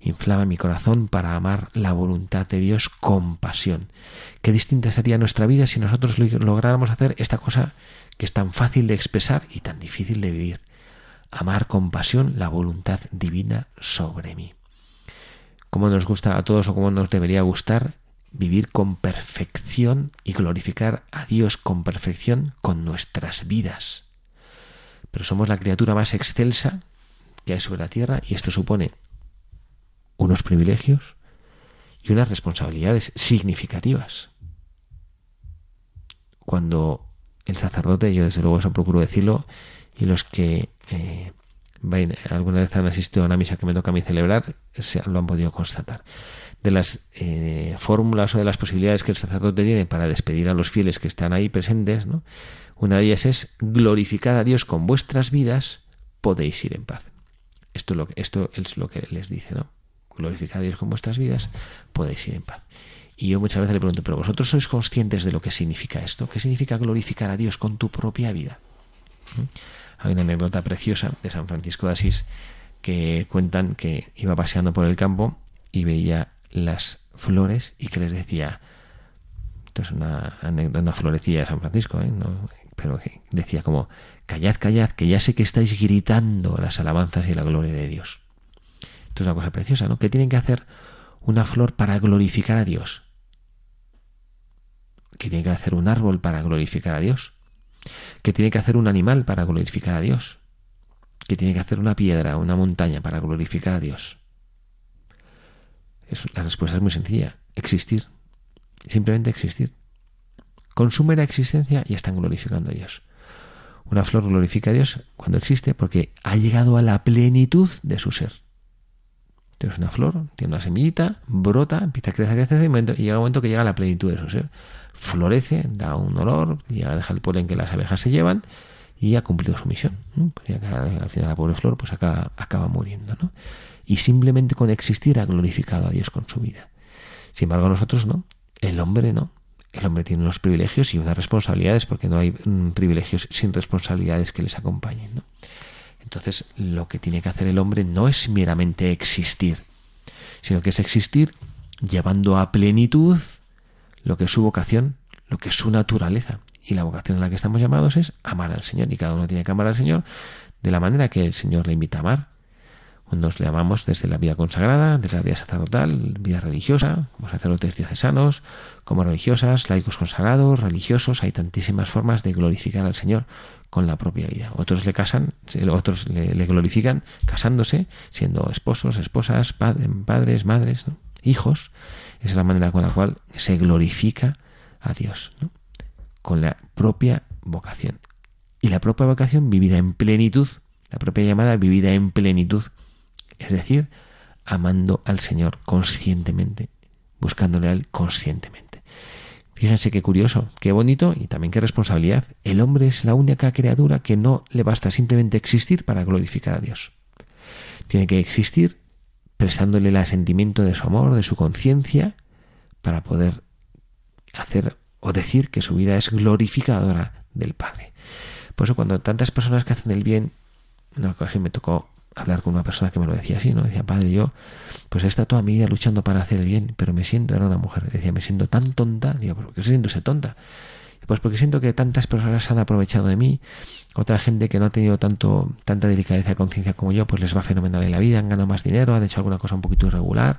Inflama mi corazón para amar la voluntad de Dios con pasión. Qué distinta sería nuestra vida si nosotros lográramos hacer esta cosa que es tan fácil de expresar y tan difícil de vivir amar con pasión la voluntad divina sobre mí. Como nos gusta a todos o como nos debería gustar vivir con perfección y glorificar a Dios con perfección con nuestras vidas. Pero somos la criatura más excelsa que hay sobre la tierra y esto supone unos privilegios y unas responsabilidades significativas. Cuando el sacerdote, yo desde luego eso procuro decirlo, y los que eh, alguna vez han asistido a una misa que me toca a mí celebrar se, lo han podido constatar. De las eh, fórmulas o de las posibilidades que el sacerdote tiene para despedir a los fieles que están ahí presentes, ¿no? una de ellas es glorificar a Dios con vuestras vidas, podéis ir en paz. Esto es lo que, les dice, ¿no? Glorificar a Dios con vuestras vidas, podéis ir en paz. Y yo muchas veces le pregunto, ¿pero vosotros sois conscientes de lo que significa esto? ¿Qué significa glorificar a Dios con tu propia vida? ¿Mm? Hay una anécdota preciosa de San Francisco de Asís que cuentan que iba paseando por el campo y veía las flores y que les decía, esto es una una florecilla de San Francisco, ¿eh? pero decía como, callad, callad, que ya sé que estáis gritando las alabanzas y la gloria de Dios. Esto es una cosa preciosa, ¿no? ¿Qué tienen que hacer una flor para glorificar a Dios? ¿Qué tiene que hacer un árbol para glorificar a Dios? ¿Qué tiene que hacer un animal para glorificar a Dios? ¿Qué tiene que hacer una piedra, una montaña para glorificar a Dios? la respuesta es muy sencilla. Existir. Simplemente existir. Con su mera existencia ya están glorificando a Dios. Una flor glorifica a Dios cuando existe porque ha llegado a la plenitud de su ser. Entonces una flor tiene una semillita, brota, empieza a crecer, crecer, y llega un momento que llega a la plenitud de su ser florece, da un olor, ya deja el polen que las abejas se llevan y ha cumplido su misión. Pues al final la pobre flor pues acaba, acaba muriendo. ¿no? Y simplemente con existir ha glorificado a Dios con su vida. Sin embargo, nosotros no. El hombre no. El hombre tiene unos privilegios y unas responsabilidades porque no hay mm, privilegios sin responsabilidades que les acompañen. ¿no? Entonces, lo que tiene que hacer el hombre no es meramente existir, sino que es existir llevando a plenitud lo que es su vocación, lo que es su naturaleza. Y la vocación a la que estamos llamados es amar al Señor. Y cada uno tiene que amar al Señor de la manera que el Señor le invita a amar. Unos le amamos desde la vida consagrada, desde la vida sacerdotal, vida religiosa, como sacerdotes diocesanos, como religiosas, laicos consagrados, religiosos. Hay tantísimas formas de glorificar al Señor con la propia vida. Otros le casan, otros le, glorifican casándose, siendo esposos, esposas, padres, madres, hijos es la manera con la cual se glorifica a Dios, con la propia vocación. Y la propia vocación vivida en plenitud, la propia llamada vivida en plenitud, es decir, amando al Señor conscientemente, buscándole a Él conscientemente. Fíjense qué curioso, qué bonito y también qué responsabilidad. El hombre es la única criatura que no le basta simplemente existir para glorificar a Dios. Tiene que existir prestándole el asentimiento de su amor, de su conciencia, para poder hacer o decir que su vida es glorificadora del Padre. Por eso cuando tantas personas que hacen el bien, una ocasión me tocó hablar con una persona que me lo decía así, ¿no? Decía, padre, yo pues he estado toda mi vida luchando para hacer el bien, pero me siento, era una mujer, decía, me siento tan tonta, digo, ¿por qué se siente tonta? Pues porque siento que tantas personas han aprovechado de mí, otra gente que no ha tenido tanto, tanta delicadeza de conciencia como yo, pues les va fenomenal en la vida, han ganado más dinero, han hecho alguna cosa un poquito irregular,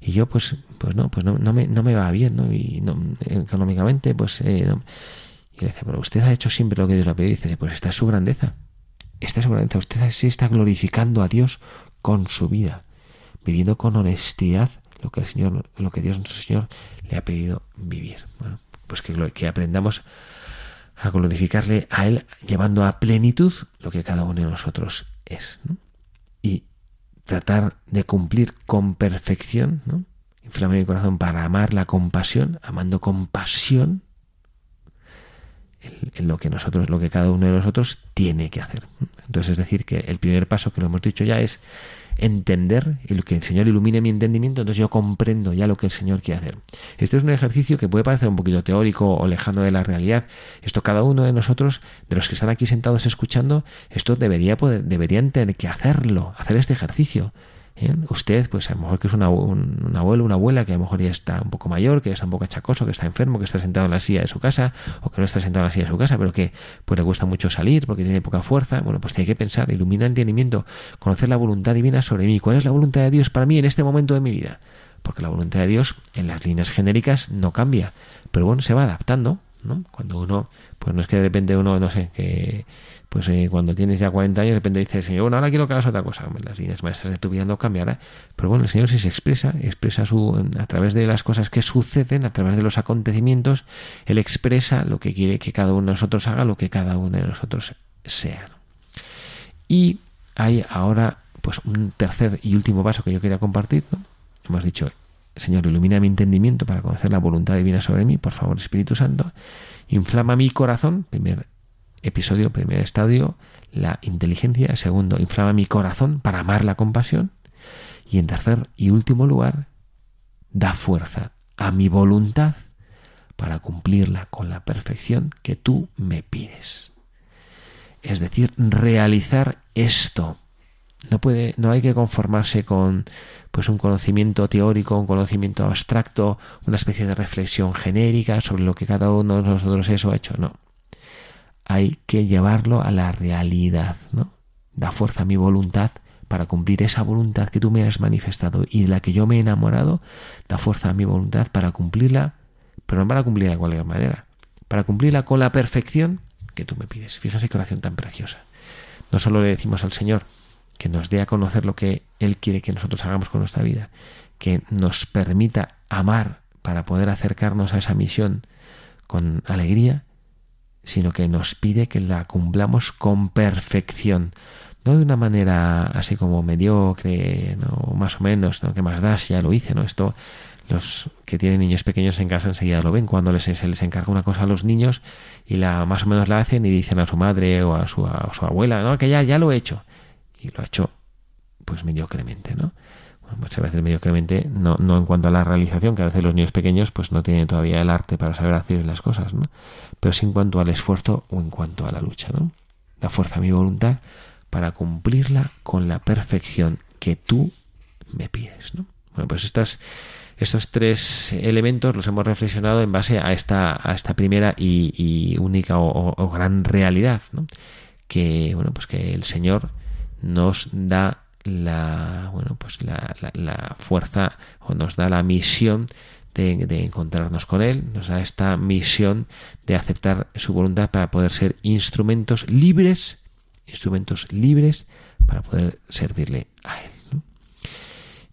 y yo pues, pues no, pues no, no, me, no me va bien, ¿no? Y no, económicamente, pues eh, Y le dice, pero usted ha hecho siempre lo que Dios le ha pedido, y dice, pues esta es su grandeza, esta grandeza, usted sí está glorificando a Dios con su vida, viviendo con honestidad lo que el Señor, lo que Dios nuestro Señor le ha pedido vivir. Bueno, pues que, aprendamos a glorificarle a Él, llevando a plenitud lo que cada uno de nosotros es. Y tratar de cumplir con perfección, ¿no? inflama mi corazón para amar la compasión, amando con pasión lo que nosotros, lo que cada uno de nosotros tiene que hacer. Entonces es decir que el primer paso que lo hemos dicho ya es entender y que el Señor ilumine mi entendimiento, entonces yo comprendo ya lo que el Señor quiere hacer. Este es un ejercicio que puede parecer un poquito teórico o lejano de la realidad. Esto cada uno de nosotros, de los que están aquí sentados escuchando, esto debería poder, deberían tener que hacerlo, hacer este ejercicio. ¿Eh? Usted, pues a lo mejor que es un, abuelo, una abuela que a lo mejor ya está un poco mayor, que está un poco achacoso, que está enfermo, que está sentado en la silla de su casa, o que no está sentado en la silla de su casa, pero que pues le cuesta mucho salir porque tiene poca fuerza, bueno, pues tiene que pensar, iluminar el entendimiento, conocer la voluntad divina sobre mí. ¿Cuál es la voluntad de Dios para mí en este momento de mi vida? Porque la voluntad de Dios en las líneas genéricas no cambia, pero bueno, se va adaptando, Cuando uno, pues no es que de repente uno, no sé, que pues eh, cuando tienes ya 40 años, de repente dice Señor, bueno, ahora quiero que hagas otra cosa. Las líneas maestras de tu vida no cambiarán. Pero bueno, el Señor sí se expresa, expresa su, a través de las cosas que suceden, a través de los acontecimientos, Él expresa lo que quiere que cada uno de nosotros haga, lo que cada uno de nosotros sea. Y hay ahora, pues, un tercer y último paso que yo quería compartir, ¿no? Hemos dicho, Señor, ilumina mi entendimiento para conocer la voluntad divina sobre mí, por favor, Espíritu Santo. Inflama mi corazón, primer episodio, primer estadio, la inteligencia, segundo, inflama mi corazón para amar la compasión, y en tercer y último lugar, da fuerza a mi voluntad para cumplirla con la perfección que tú me pides. Es decir, realizar esto. No puede, no hay que conformarse con pues un conocimiento teórico, un conocimiento abstracto, una especie de reflexión genérica sobre lo que cada uno de nosotros eso ha hecho. No hay que llevarlo a la realidad, ¿no? Da fuerza a mi voluntad para cumplir esa voluntad que tú me has manifestado y de la que yo me he enamorado, da fuerza a mi voluntad para cumplirla, pero no para cumplirla de cualquier manera, para cumplirla con la perfección que tú me pides. Fíjate qué oración tan preciosa. No solo le decimos al Señor que nos dé a conocer lo que Él quiere que nosotros hagamos con nuestra vida, que nos permita amar para poder acercarnos a esa misión con alegría, sino que nos pide que la cumplamos con perfección, no de una manera así como mediocre, ¿no? más o menos, ¿no? que más das, ya lo hice, ¿no? Esto los que tienen niños pequeños en casa enseguida lo ven cuando les, se les encarga una cosa a los niños y la más o menos la hacen y dicen a su madre o a su, a su abuela, no, que ya, ya lo he hecho. Y lo ha hecho pues mediocremente, ¿no? muchas veces mediocremente, no, no en cuanto a la realización, que a veces los niños pequeños pues no tienen todavía el arte para saber hacer las cosas, ¿no? Pero sí en cuanto al esfuerzo o en cuanto a la lucha, ¿no? La fuerza mi voluntad para cumplirla con la perfección que tú me pides, ¿no? Bueno, pues estas, estos tres elementos los hemos reflexionado en base a esta, a esta primera y, única o, o, gran realidad, ¿no? Que, bueno, pues que el Señor nos da la bueno pues la, la, fuerza o nos da la misión de, encontrarnos con él nos da esta misión de aceptar su voluntad para poder ser instrumentos libres instrumentos libres para poder servirle a él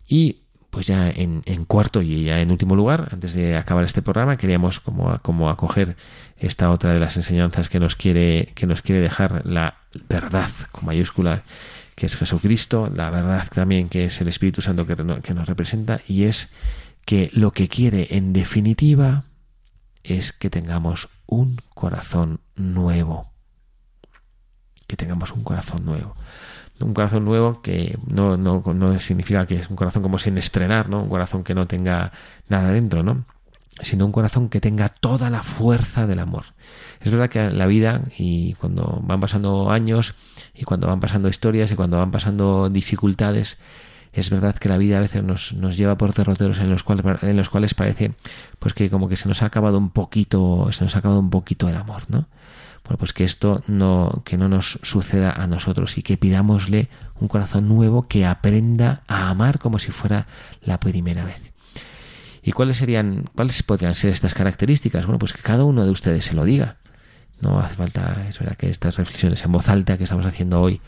y pues ya en, en, cuarto y ya en último lugar, antes de acabar este programa, queríamos como, como acoger esta otra de las enseñanzas que nos quiere, que nos quiere dejar la verdad con mayúscula que es Jesucristo, la verdad también que es el Espíritu Santo que, que nos representa, y es que lo que quiere en definitiva es que tengamos un corazón nuevo. Que tengamos un corazón nuevo. Un corazón nuevo que no, no, no significa que es un corazón como sin estrenar, ¿no? Un corazón que no tenga nada dentro, ¿no? sino un corazón que tenga toda la fuerza del amor. Es verdad que la vida y cuando van pasando años y cuando van pasando historias y cuando van pasando dificultades, es verdad que la vida a veces nos, nos lleva por derroteros en los cuales en los cuales parece pues que como que se nos ha acabado un poquito se nos ha acabado un poquito el amor no bueno pues que esto no que no nos suceda a nosotros y que pidámosle un corazón nuevo que aprenda a amar como si fuera la primera vez. Y cuáles serían cuáles podrían ser estas características bueno pues que cada uno de ustedes se lo diga no hace falta es verdad que estas reflexiones en voz alta que estamos haciendo hoy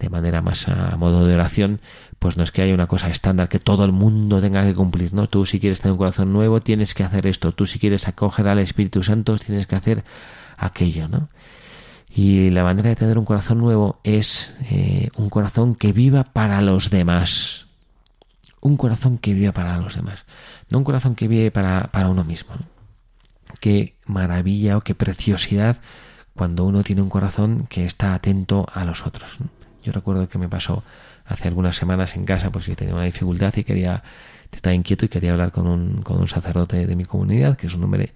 de manera más a modo de oración, pues no es que haya una cosa estándar que todo el mundo tenga que cumplir, ¿no? Tú si quieres tener un corazón nuevo tienes que hacer esto, tú si quieres acoger al Espíritu Santo tienes que hacer aquello, ¿no? Y la manera de tener un corazón nuevo es eh, un corazón que viva para los demás. Un corazón que viva para los demás. No un corazón que vive para, para uno mismo. Qué maravilla o qué preciosidad cuando uno tiene un corazón que está atento a los otros. Yo recuerdo que me pasó hace algunas semanas en casa, pues yo tenía una dificultad y quería, estaba inquieto y quería hablar con un, con un sacerdote de mi comunidad, que es un hombre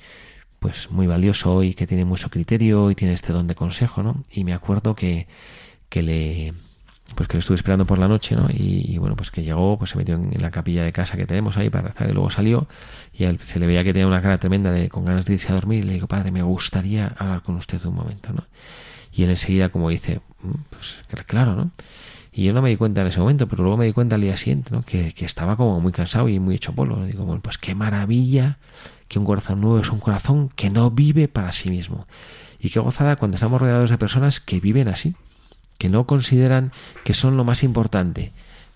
pues muy valioso y que tiene mucho criterio y tiene este don de consejo, ¿no? Y me acuerdo que, que le pues que le estuve esperando por la noche, ¿no? Y, bueno, pues que llegó, pues se metió en, la capilla de casa que tenemos ahí para rezar y luego salió y él, se le veía que tenía una cara tremenda de con ganas de irse a dormir y le digo, padre, me gustaría hablar con usted un momento, ¿no? Y él enseguida como dice, mm, pues claro, ¿no? Y yo no me di cuenta en ese momento, pero luego me di cuenta al día siguiente, ¿no? Que, que estaba como muy cansado y muy hecho polvo. Digo, bueno, pues qué maravilla que un corazón nuevo es un corazón que no vive para sí mismo. Y qué gozada cuando estamos rodeados de personas que viven así, que no consideran que son lo más importante,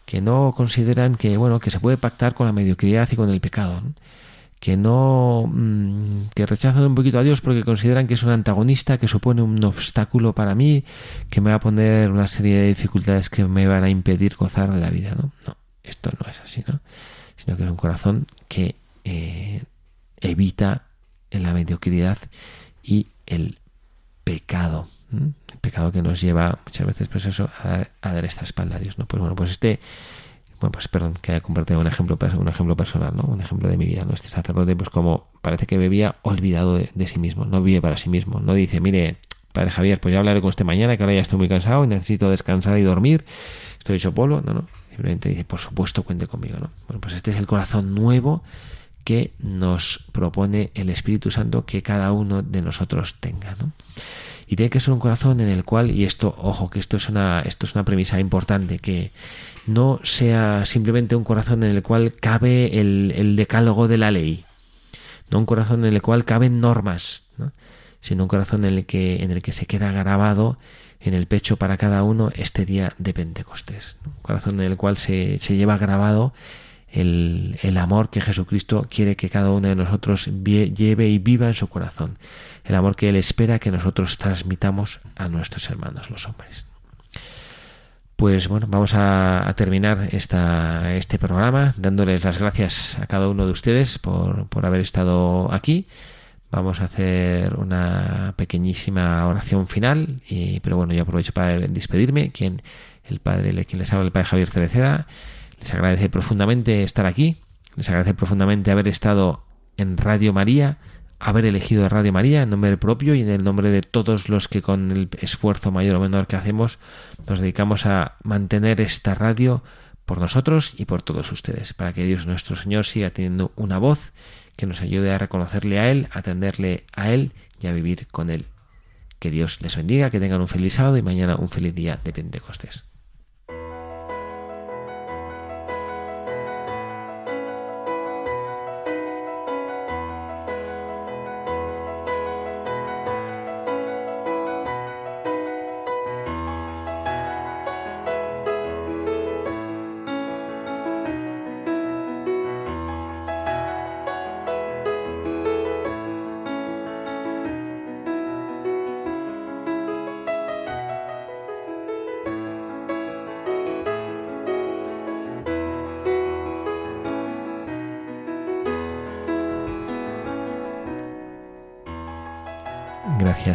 que no consideran que, bueno, que se puede pactar con la mediocridad y con el pecado. que no mm, que rechazan un poquito a Dios porque consideran que es un antagonista, que supone un obstáculo para mí, que me va a poner una serie de dificultades que me van a impedir gozar de la vida, ¿no? No, esto no es así, ¿no? Sino que es un corazón que eh, evita la mediocridad y el pecado, pecado que nos lleva muchas veces pues eso a dar, a dar esta espalda a Dios, ¿no? Pues bueno, pues este bueno, pues perdón, que haya compartido un ejemplo, un ejemplo personal, ¿no? Un ejemplo de mi vida, ¿no? Este sacerdote, pues como parece que bebía olvidado de, sí mismo, no vive para sí mismo, no dice, mire, padre Javier, pues ya hablaré con usted mañana, que ahora ya estoy muy cansado y necesito descansar y dormir, estoy hecho polo, no, no, simplemente dice, por supuesto, cuente conmigo, ¿no? Bueno, pues este es el corazón nuevo que nos propone el Espíritu Santo que cada uno de nosotros tenga, ¿no? Y tiene que ser un corazón en el cual, y esto, ojo, que esto es una, esto es una premisa importante, que no sea simplemente un corazón en el cual cabe el, decálogo de la ley, no un corazón en el cual caben normas, sino un corazón en el que, en el que se queda grabado en el pecho para cada uno este día de Pentecostés. Un corazón en el cual se, se lleva grabado el, el, amor que Jesucristo quiere que cada uno de nosotros lleve y viva en su corazón. El amor que Él espera que nosotros transmitamos a nuestros hermanos los hombres. Pues bueno, vamos a, terminar esta, este programa dándoles las gracias a cada uno de ustedes por, por haber estado aquí. Vamos a hacer una pequeñísima oración final, y, pero bueno, yo aprovecho para despedirme. Quien, el padre, quien les habla, el padre Javier Cereceda, les agradece profundamente estar aquí, les agradece profundamente haber estado en Radio María, haber elegido Radio María en nombre propio y en el nombre de todos los que con el esfuerzo mayor o menor que hacemos nos dedicamos a mantener esta radio por nosotros y por todos ustedes, para que Dios nuestro Señor siga teniendo una voz que nos ayude a reconocerle a Él, a atenderle a Él y a vivir con Él. Que Dios les bendiga, que tengan un feliz sábado y mañana un feliz día de Pentecostés.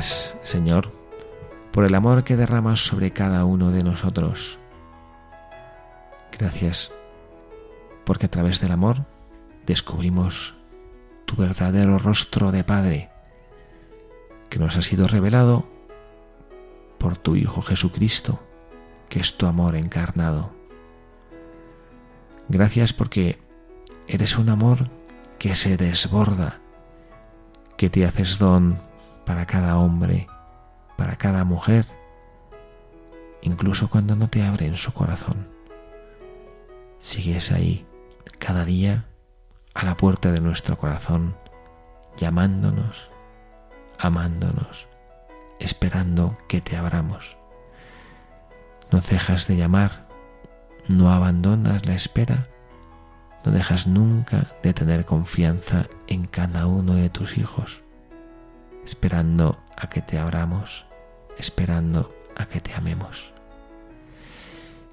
Gracias, Señor, por el amor que derramas sobre cada uno de nosotros. Gracias porque a través del amor descubrimos tu verdadero rostro de Padre, que nos ha sido revelado por tu Hijo Jesucristo, que es tu amor encarnado. Gracias porque eres un amor que se desborda, que te haces don para cada hombre, para cada mujer, incluso cuando no te abren su corazón. Sigues ahí cada día a la puerta de nuestro corazón, llamándonos, amándonos, esperando que te abramos. No cejas de llamar, no abandonas la espera, no dejas nunca de tener confianza en cada uno de tus hijos, esperando a que te abramos, esperando a que te amemos.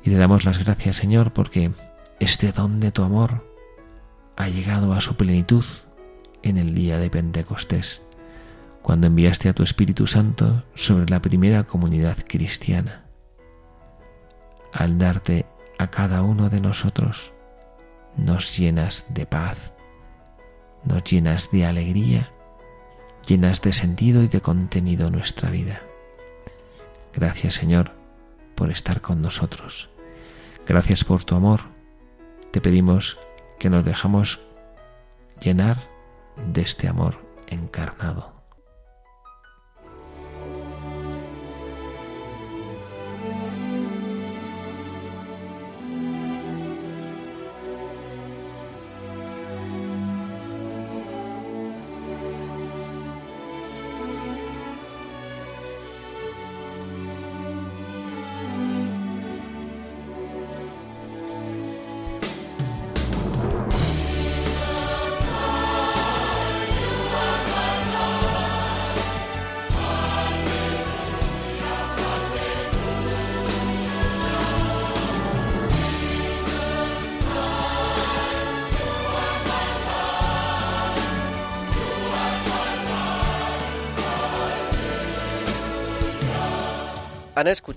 Y te damos las gracias, Señor, porque este don de tu amor ha llegado a su plenitud en el día de Pentecostés, cuando enviaste a tu Espíritu Santo sobre la primera comunidad cristiana. Al darte a cada uno de nosotros, nos llenas de paz, nos llenas de alegría, llenas de sentido y de contenido nuestra vida. Gracias Señor por estar con nosotros. Gracias por tu amor. Te pedimos que nos dejamos llenar de este amor encarnado.